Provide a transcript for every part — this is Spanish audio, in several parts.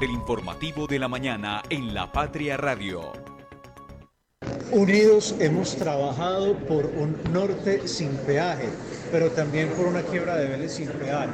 del informativo de la mañana en La Patria Radio. Unidos hemos trabajado por un norte sin peaje, pero también por una quiebra de Vélez sin peaje.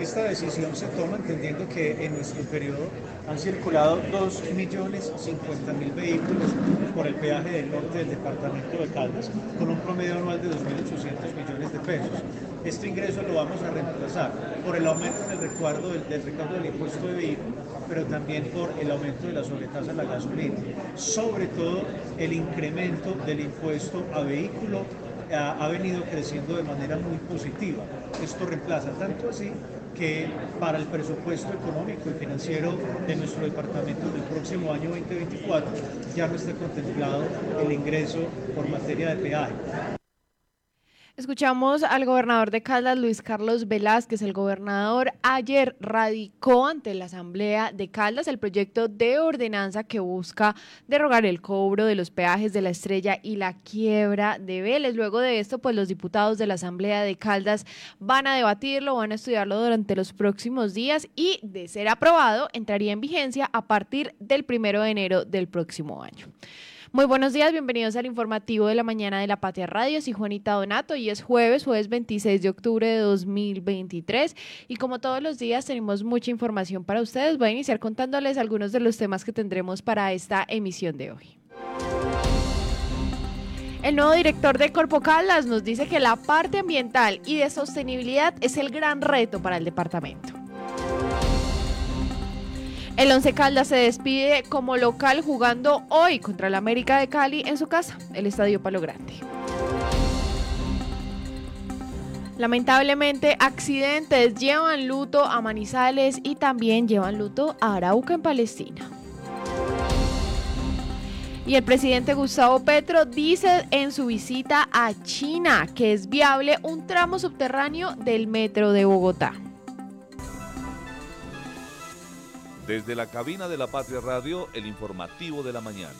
Esta decisión se toma entendiendo que en nuestro periodo han circulado 2.050.000 vehículos por el peaje del norte del departamento de Caldas, con un promedio anual de 2.800 millones de pesos. Este ingreso lo vamos a reemplazar por el aumento del recuerdo del, del recaudo del impuesto de vehículo, pero también por el aumento de la sobretasa a la gasolina. Sobre todo el incremento del impuesto a vehículo ha, ha venido creciendo de manera muy positiva. Esto reemplaza tanto así que para el presupuesto económico y financiero de nuestro departamento del próximo año 2024 ya no está contemplado el ingreso por materia de peaje. Escuchamos al gobernador de Caldas, Luis Carlos Velázquez. El gobernador ayer radicó ante la Asamblea de Caldas el proyecto de ordenanza que busca derogar el cobro de los peajes de la estrella y la quiebra de Vélez. Luego de esto, pues los diputados de la Asamblea de Caldas van a debatirlo, van a estudiarlo durante los próximos días y, de ser aprobado, entraría en vigencia a partir del primero de enero del próximo año. Muy buenos días, bienvenidos al informativo de la mañana de la Patria Radio. Soy Juanita Donato y es jueves, jueves 26 de octubre de 2023. Y como todos los días tenemos mucha información para ustedes, voy a iniciar contándoles algunos de los temas que tendremos para esta emisión de hoy. El nuevo director de Corpo Caldas nos dice que la parte ambiental y de sostenibilidad es el gran reto para el departamento. El Once Caldas se despide como local jugando hoy contra el América de Cali en su casa, el Estadio Palo Grande. Lamentablemente, accidentes llevan luto a Manizales y también llevan luto a Arauca en Palestina. Y el presidente Gustavo Petro dice en su visita a China que es viable un tramo subterráneo del metro de Bogotá. Desde la cabina de la Patria Radio, el informativo de la mañana.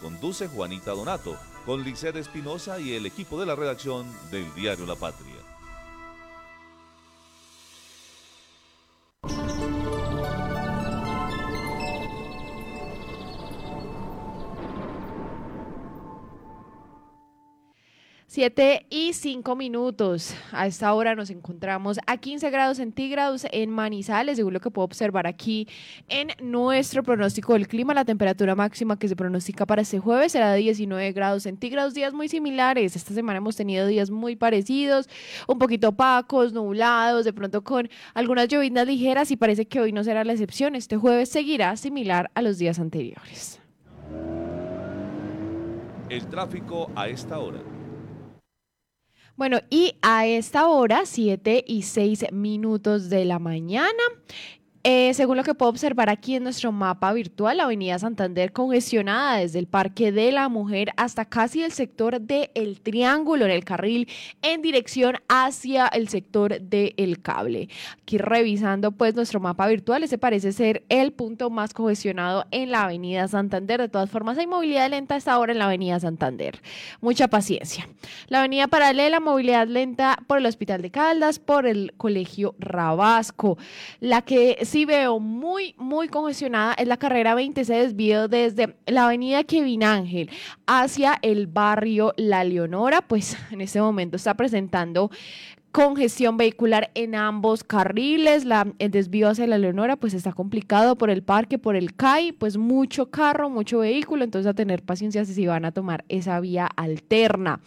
Conduce Juanita Donato, con Liced Espinosa y el equipo de la redacción del diario La Patria. Siete y cinco minutos. A esta hora nos encontramos a 15 grados centígrados en Manizales, según lo que puedo observar aquí en nuestro pronóstico del clima. La temperatura máxima que se pronostica para este jueves será de 19 grados centígrados, días muy similares. Esta semana hemos tenido días muy parecidos, un poquito opacos, nublados, de pronto con algunas llovinas ligeras y parece que hoy no será la excepción. Este jueves seguirá similar a los días anteriores. El tráfico a esta hora. Bueno, y a esta hora, 7 y 6 minutos de la mañana, eh, según lo que puedo observar aquí en nuestro mapa virtual, la Avenida Santander congestionada desde el Parque de la Mujer hasta casi el sector del el Triángulo en el carril en dirección hacia el sector del cable. Aquí revisando pues nuestro mapa virtual, ese parece ser el punto más congestionado en la Avenida Santander. De todas formas, hay movilidad lenta a esta hora en la Avenida Santander. Mucha paciencia. La Avenida Paralela, movilidad lenta por el Hospital de Caldas, por el Colegio Rabasco. La que sí veo muy, muy congestionada es la carrera 20, se desvío desde la avenida Kevin Ángel hacia el barrio La Leonora, pues en este momento está presentando congestión vehicular en ambos carriles, la, el desvío hacia la Leonora pues está complicado por el parque, por el CAI, pues mucho carro, mucho vehículo, entonces a tener paciencia si van a tomar esa vía alterna.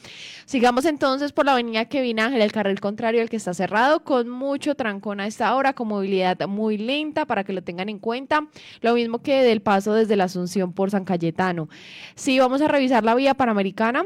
Sigamos entonces por la avenida Kevin Ángel, el carril contrario al que está cerrado, con mucho trancón a esta hora, con movilidad muy lenta para que lo tengan en cuenta, lo mismo que del paso desde la Asunción por San Cayetano. Si vamos a revisar la vía panamericana,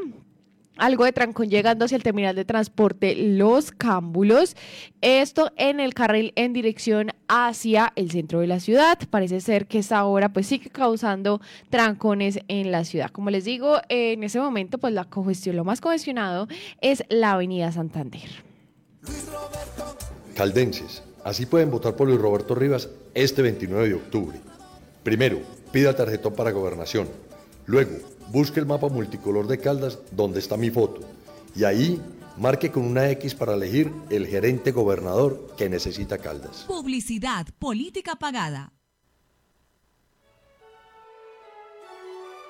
algo de trancón llegando hacia el terminal de transporte Los Cámbulos. Esto en el carril en dirección hacia el centro de la ciudad. Parece ser que esta hora pues sigue causando trancones en la ciudad. Como les digo, en ese momento pues la congestión, lo más congestionado es la avenida Santander. Caldenses, así pueden votar por Luis Roberto Rivas este 29 de octubre. Primero, pida tarjetón para gobernación. Luego, busque el mapa multicolor de Caldas donde está mi foto y ahí Marque con una X para elegir el gerente gobernador que necesita Caldas. Publicidad, política pagada.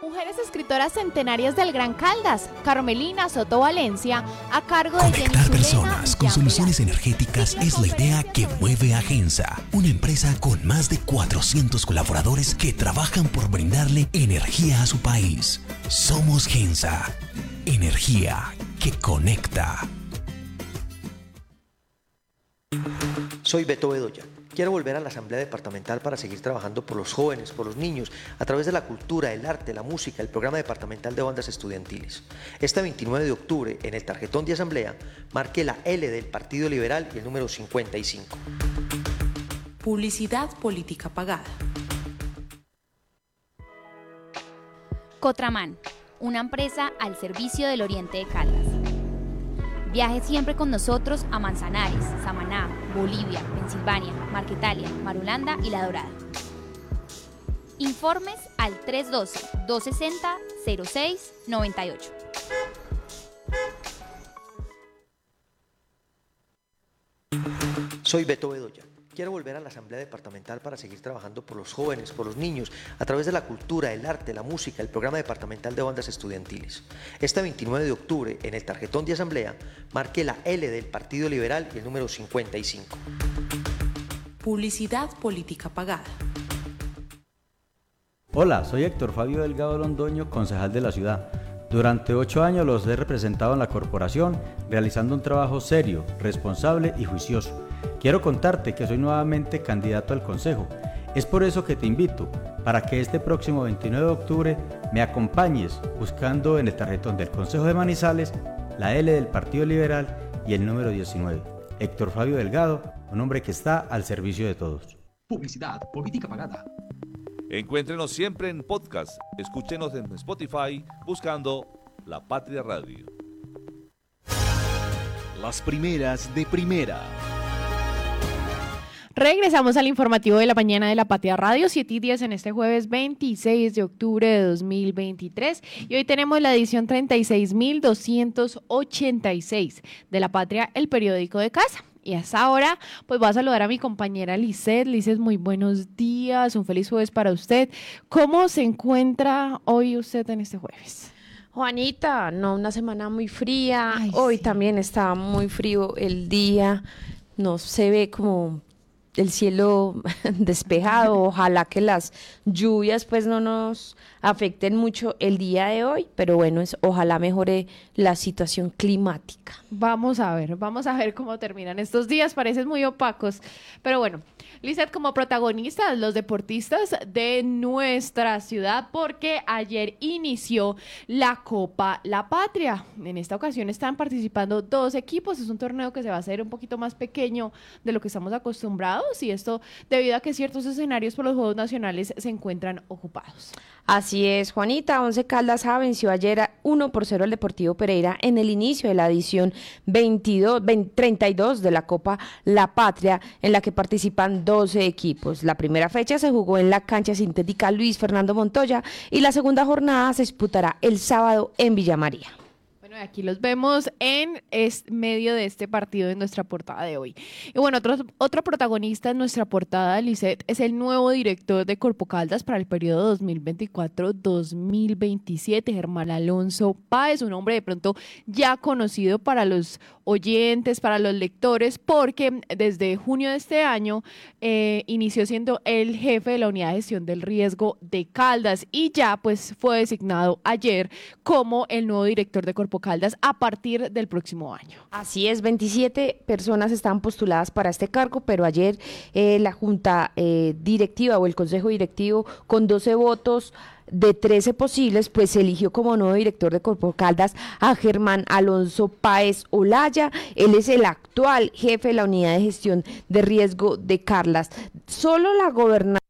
Mujeres escritoras centenarias del Gran Caldas, Carmelina Soto Valencia, a cargo de Conectar personas con soluciones energéticas es la idea que mueve a Gensa, una empresa con más de 400 colaboradores que trabajan por brindarle energía a su país. Somos Gensa, energía que conecta. Soy Beto Bedoya. Quiero volver a la Asamblea Departamental para seguir trabajando por los jóvenes, por los niños, a través de la cultura, el arte, la música, el programa departamental de bandas estudiantiles. Este 29 de octubre, en el tarjetón de Asamblea, marque la L del Partido Liberal y el número 55. Publicidad política pagada. Cotraman, una empresa al servicio del Oriente de Caldas. Viaje siempre con nosotros a Manzanares, Samaná, Bolivia, Pensilvania, Marquetalia, Marulanda y La Dorada. Informes al 312-260-0698. Soy Beto Bedoya. Quiero volver a la Asamblea Departamental para seguir trabajando por los jóvenes, por los niños, a través de la cultura, el arte, la música, el programa departamental de bandas estudiantiles. Este 29 de octubre, en el tarjetón de Asamblea, marque la L del Partido Liberal y el número 55. Publicidad política pagada. Hola, soy Héctor Fabio Delgado Londoño, concejal de la ciudad. Durante ocho años los he representado en la corporación, realizando un trabajo serio, responsable y juicioso. Quiero contarte que soy nuevamente candidato al Consejo. Es por eso que te invito para que este próximo 29 de octubre me acompañes buscando en el tarjetón del Consejo de Manizales la L del Partido Liberal y el número 19. Héctor Fabio Delgado, un hombre que está al servicio de todos. Publicidad, política pagada. Encuéntrenos siempre en podcast. Escúchenos en Spotify buscando La Patria Radio. Las primeras de primera. Regresamos al informativo de la mañana de la Patria Radio, 7 y 10 en este jueves 26 de octubre de 2023. Y hoy tenemos la edición 36.286 de La Patria, el periódico de casa. Y hasta ahora, pues voy a saludar a mi compañera Lisset. Lisset, muy buenos días, un feliz jueves para usted. ¿Cómo se encuentra hoy usted en este jueves? Juanita, no, una semana muy fría. Hoy también está muy frío el día. No se ve como el cielo despejado. Ojalá que las lluvias pues no nos afecten mucho el día de hoy, pero bueno, es, ojalá mejore la situación climática. Vamos a ver, vamos a ver cómo terminan estos días, parecen muy opacos, pero bueno, Lizeth como protagonistas, los deportistas de nuestra ciudad, porque ayer inició la Copa La Patria. En esta ocasión están participando dos equipos, es un torneo que se va a hacer un poquito más pequeño de lo que estamos acostumbrados y esto debido a que ciertos escenarios por los Juegos Nacionales se encuentran ocupados. Así es, Juanita. Once Caldas A venció ayer a 1 por 0 al Deportivo Pereira en el inicio de la edición 22, 20 32 de la Copa La Patria, en la que participan 12 equipos. La primera fecha se jugó en la cancha sintética Luis Fernando Montoya y la segunda jornada se disputará el sábado en Villa María. Aquí los vemos en medio de este partido en nuestra portada de hoy. Y bueno, otro, otro protagonista en nuestra portada, Lisette, es el nuevo director de Corpo Caldas para el periodo 2024-2027, Germán Alonso Páez, un hombre de pronto ya conocido para los oyentes, para los lectores, porque desde junio de este año eh, inició siendo el jefe de la unidad de gestión del riesgo de Caldas y ya pues fue designado ayer como el nuevo director de Corpo Caldas a partir del próximo año. Así es, 27 personas están postuladas para este cargo, pero ayer eh, la Junta eh, Directiva o el Consejo Directivo con 12 votos de 13 posibles, pues eligió como nuevo director de Corpo Caldas a Germán Alonso Páez Olaya. Él es el actual jefe de la unidad de gestión de riesgo de Carlas. Solo la gobernación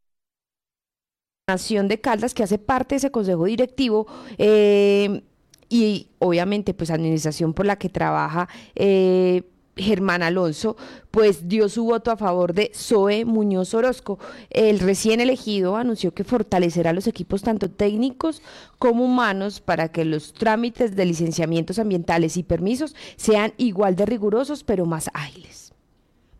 de Caldas, que hace parte de ese consejo directivo, eh, y obviamente pues administración por la que trabaja, eh, Germán Alonso, pues dio su voto a favor de Zoe Muñoz Orozco. El recién elegido anunció que fortalecerá los equipos tanto técnicos como humanos para que los trámites de licenciamientos ambientales y permisos sean igual de rigurosos pero más ágiles.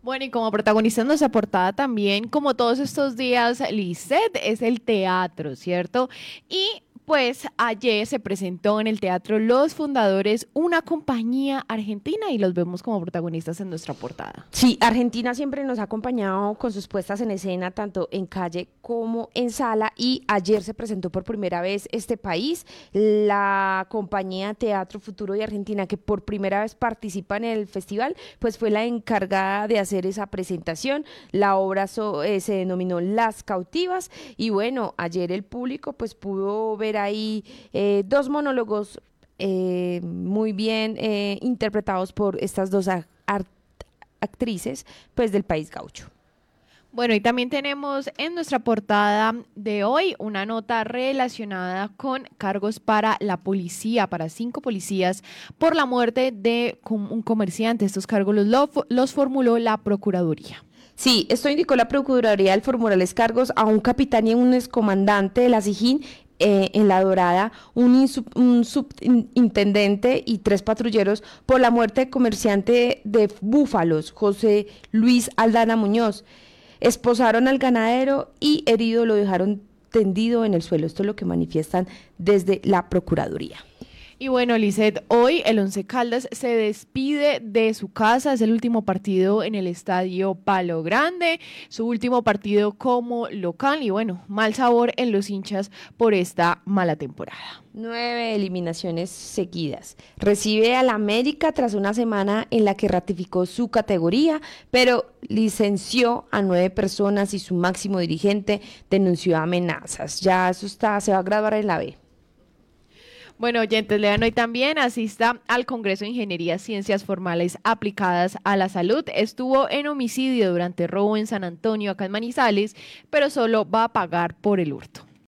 Bueno, y como protagonista en nuestra portada también, como todos estos días, Lisette es el teatro, ¿cierto? Y pues ayer se presentó en el Teatro Los Fundadores una compañía argentina y los vemos como protagonistas en nuestra portada. Sí, Argentina siempre nos ha acompañado con sus puestas en escena, tanto en calle como en sala, y ayer se presentó por primera vez este país, la compañía Teatro Futuro de Argentina, que por primera vez participa en el festival, pues fue la encargada de hacer esa presentación. La obra eh, se denominó Las Cautivas, y bueno, ayer el público pues pudo ver ahí eh, dos monólogos eh, muy bien eh, interpretados por estas dos actrices pues del país gaucho. Bueno, y también tenemos en nuestra portada de hoy una nota relacionada con cargos para la policía, para cinco policías, por la muerte de un comerciante. Estos cargos los, los formuló la Procuraduría. Sí, esto indicó la Procuraduría al formularles cargos a un capitán y un excomandante de la SIJIN eh, en La Dorada un, subintendente y tres patrulleros por la muerte de comerciante de búfalos, José Luis Aldana Muñoz. Esposaron al ganadero y herido lo dejaron tendido en el suelo. Esto es lo que manifiestan desde la Procuraduría. Y bueno, Lizeth, hoy el Once Caldas se despide de su casa, es el último partido en el estadio Palo Grande, su último partido como local y bueno, mal sabor en los hinchas por esta mala temporada. Nueve eliminaciones seguidas. Recibe al América tras una semana en la que ratificó su categoría, pero licenció a nueve personas y su máximo dirigente denunció amenazas. Ya eso está, se va a graduar en la B. Bueno, oyentes, lean hoy también, asista al Congreso de Ingeniería Ciencias Formales Aplicadas a la Salud. Estuvo en homicidio durante robo en San Antonio, acá en Manizales, pero solo va a pagar por el hurto.